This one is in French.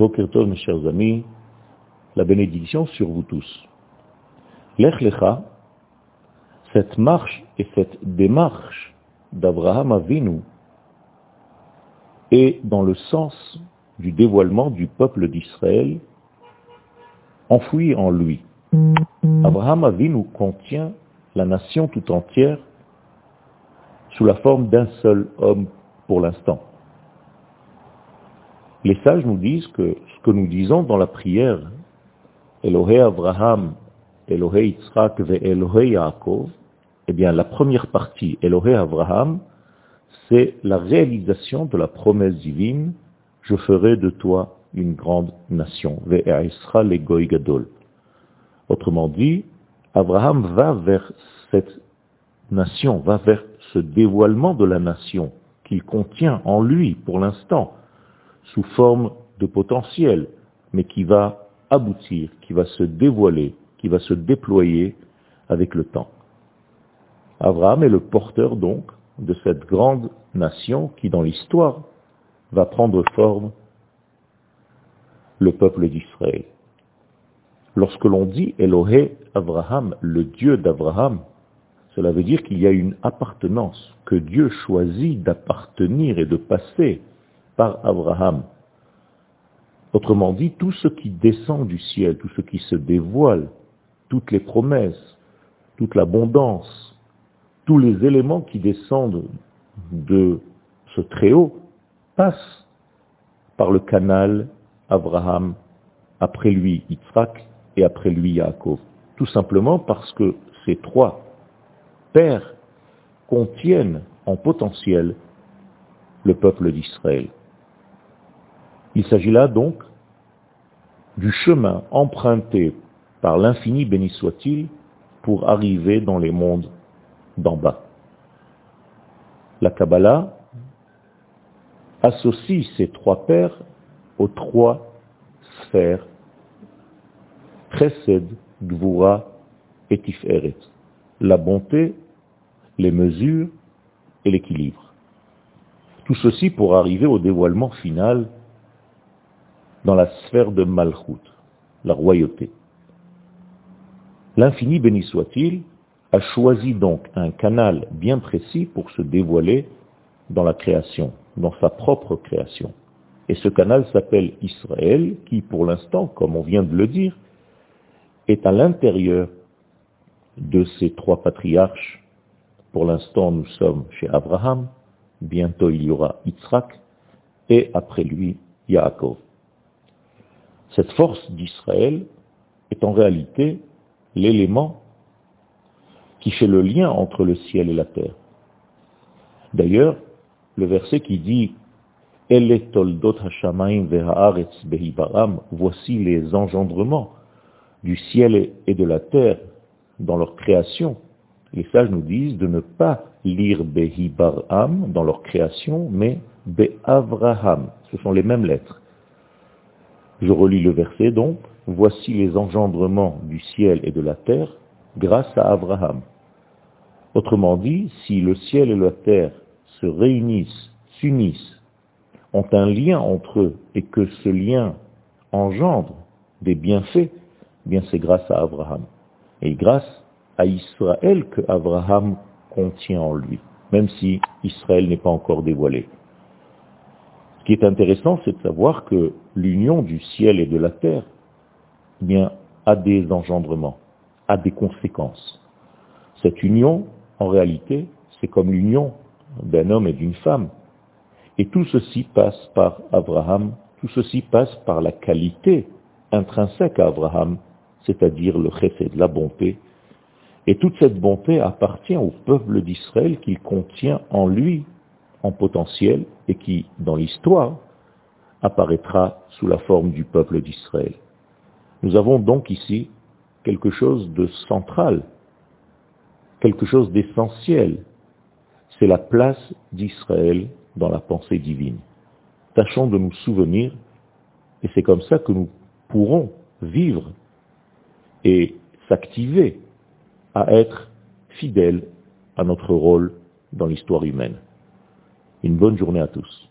Mes chers amis, la bénédiction sur vous tous. Lech Lecha, cette marche et cette démarche d'Abraham Avinu est dans le sens du dévoilement du peuple d'Israël enfoui en lui. Abraham Avinu contient la nation tout entière sous la forme d'un seul homme pour l'instant. Les sages nous disent que ce que nous disons dans la prière, Elohé Abraham, Elohé Yitzhak ve Elohé Yaakov, eh bien la première partie, Elohé Abraham, c'est la réalisation de la promesse divine, je ferai de toi une grande nation. Autrement dit, Abraham va vers cette nation, va vers ce dévoilement de la nation qu'il contient en lui pour l'instant, sous forme de potentiel, mais qui va aboutir, qui va se dévoiler, qui va se déployer avec le temps. Abraham est le porteur donc de cette grande nation qui, dans l'histoire, va prendre forme le peuple d'Israël. Lorsque l'on dit Elohé Abraham, le Dieu d'Abraham, cela veut dire qu'il y a une appartenance, que Dieu choisit d'appartenir et de passer par Abraham. Autrement dit, tout ce qui descend du ciel, tout ce qui se dévoile, toutes les promesses, toute l'abondance, tous les éléments qui descendent de ce Très-Haut passent par le canal Abraham, après lui Yitzhak et après lui Yaakov. Tout simplement parce que ces trois pères contiennent en potentiel le peuple d'Israël. Il s'agit là donc du chemin emprunté par l'infini béni soit-il pour arriver dans les mondes d'en bas. La Kabbalah associe ces trois pères aux trois sphères précède Gvura et Tiferet, la bonté, les mesures et l'équilibre. Tout ceci pour arriver au dévoilement final dans la sphère de Malchut, la royauté. L'infini béni soit-il a choisi donc un canal bien précis pour se dévoiler dans la création, dans sa propre création. Et ce canal s'appelle Israël, qui pour l'instant, comme on vient de le dire, est à l'intérieur de ces trois patriarches. Pour l'instant, nous sommes chez Abraham, bientôt il y aura Yitzhak, et après lui, Yaakov. Cette force d'Israël est en réalité l'élément qui fait le lien entre le ciel et la terre. D'ailleurs, le verset qui dit Voici les engendrements du ciel et de la terre dans leur création. Les sages nous disent de ne pas lire Behibaram dans leur création, mais Beavraham. Ce sont les mêmes lettres. Je relis le verset donc. Voici les engendrements du ciel et de la terre grâce à Abraham. Autrement dit, si le ciel et la terre se réunissent, s'unissent ont un lien entre eux et que ce lien engendre des bienfaits, bien c'est grâce à Abraham. Et grâce à Israël que Abraham contient en lui, même si Israël n'est pas encore dévoilé. Ce qui est intéressant, c'est de savoir que l'union du ciel et de la terre bien, a des engendrements, a des conséquences. Cette union, en réalité, c'est comme l'union d'un homme et d'une femme. Et tout ceci passe par Abraham, tout ceci passe par la qualité intrinsèque à Abraham, c'est-à-dire le de la bonté. Et toute cette bonté appartient au peuple d'Israël qu'il contient en lui, en potentiel, et qui, dans l'histoire, apparaîtra sous la forme du peuple d'Israël. Nous avons donc ici quelque chose de central, quelque chose d'essentiel. C'est la place d'Israël dans la pensée divine. Tâchons de nous souvenir, et c'est comme ça que nous pourrons vivre et s'activer à être fidèles à notre rôle dans l'histoire humaine. Une bonne journée à tous.